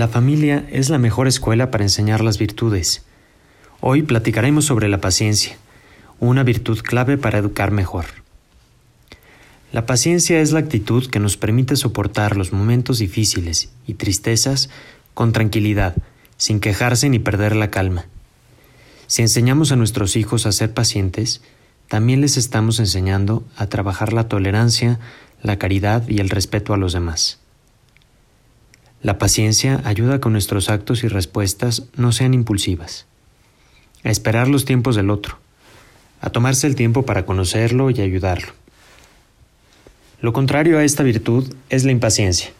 La familia es la mejor escuela para enseñar las virtudes. Hoy platicaremos sobre la paciencia, una virtud clave para educar mejor. La paciencia es la actitud que nos permite soportar los momentos difíciles y tristezas con tranquilidad, sin quejarse ni perder la calma. Si enseñamos a nuestros hijos a ser pacientes, también les estamos enseñando a trabajar la tolerancia, la caridad y el respeto a los demás. La paciencia ayuda a que nuestros actos y respuestas no sean impulsivas, a esperar los tiempos del otro, a tomarse el tiempo para conocerlo y ayudarlo. Lo contrario a esta virtud es la impaciencia,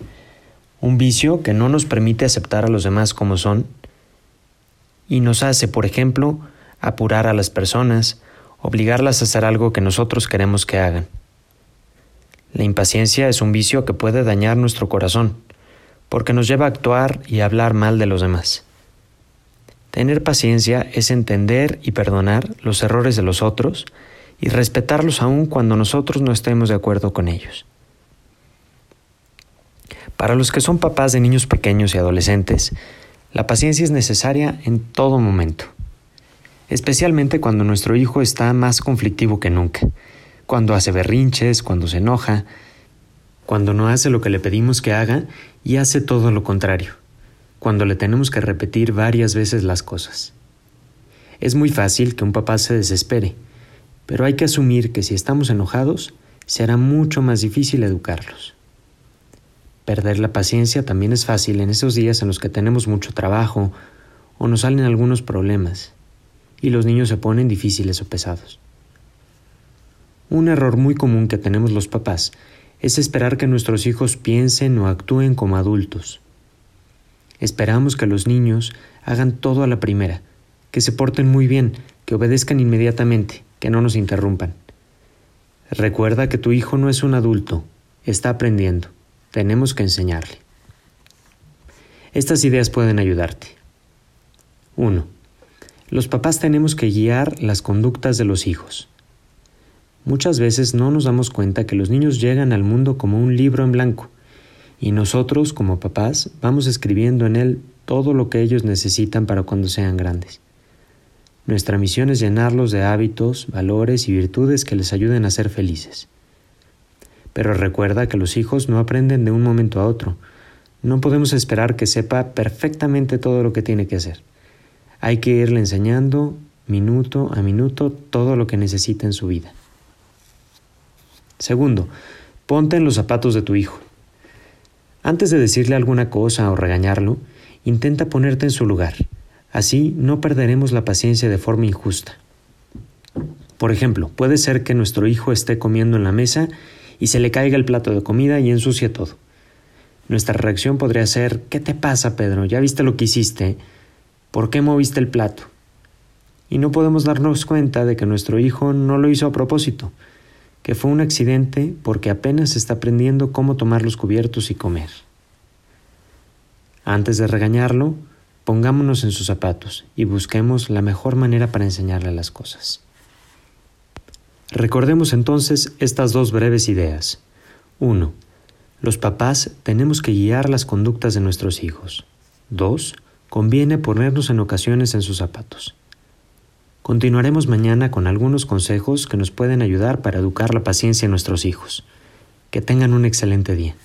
un vicio que no nos permite aceptar a los demás como son y nos hace, por ejemplo, apurar a las personas, obligarlas a hacer algo que nosotros queremos que hagan. La impaciencia es un vicio que puede dañar nuestro corazón, porque nos lleva a actuar y hablar mal de los demás. Tener paciencia es entender y perdonar los errores de los otros y respetarlos aun cuando nosotros no estemos de acuerdo con ellos. Para los que son papás de niños pequeños y adolescentes, la paciencia es necesaria en todo momento, especialmente cuando nuestro hijo está más conflictivo que nunca, cuando hace berrinches, cuando se enoja, cuando no hace lo que le pedimos que haga y hace todo lo contrario, cuando le tenemos que repetir varias veces las cosas. Es muy fácil que un papá se desespere, pero hay que asumir que si estamos enojados, será mucho más difícil educarlos. Perder la paciencia también es fácil en esos días en los que tenemos mucho trabajo o nos salen algunos problemas y los niños se ponen difíciles o pesados. Un error muy común que tenemos los papás es esperar que nuestros hijos piensen o actúen como adultos. Esperamos que los niños hagan todo a la primera, que se porten muy bien, que obedezcan inmediatamente, que no nos interrumpan. Recuerda que tu hijo no es un adulto, está aprendiendo. Tenemos que enseñarle. Estas ideas pueden ayudarte. 1. Los papás tenemos que guiar las conductas de los hijos. Muchas veces no nos damos cuenta que los niños llegan al mundo como un libro en blanco y nosotros como papás vamos escribiendo en él todo lo que ellos necesitan para cuando sean grandes. Nuestra misión es llenarlos de hábitos, valores y virtudes que les ayuden a ser felices. Pero recuerda que los hijos no aprenden de un momento a otro. No podemos esperar que sepa perfectamente todo lo que tiene que hacer. Hay que irle enseñando minuto a minuto todo lo que necesita en su vida. Segundo, ponte en los zapatos de tu hijo. Antes de decirle alguna cosa o regañarlo, intenta ponerte en su lugar. Así no perderemos la paciencia de forma injusta. Por ejemplo, puede ser que nuestro hijo esté comiendo en la mesa y se le caiga el plato de comida y ensucie todo. Nuestra reacción podría ser ¿Qué te pasa, Pedro? ¿Ya viste lo que hiciste? ¿Por qué moviste el plato? Y no podemos darnos cuenta de que nuestro hijo no lo hizo a propósito, que fue un accidente porque apenas está aprendiendo cómo tomar los cubiertos y comer. Antes de regañarlo, pongámonos en sus zapatos y busquemos la mejor manera para enseñarle las cosas. Recordemos entonces estas dos breves ideas. 1. Los papás tenemos que guiar las conductas de nuestros hijos. 2. Conviene ponernos en ocasiones en sus zapatos. Continuaremos mañana con algunos consejos que nos pueden ayudar para educar la paciencia en nuestros hijos. Que tengan un excelente día.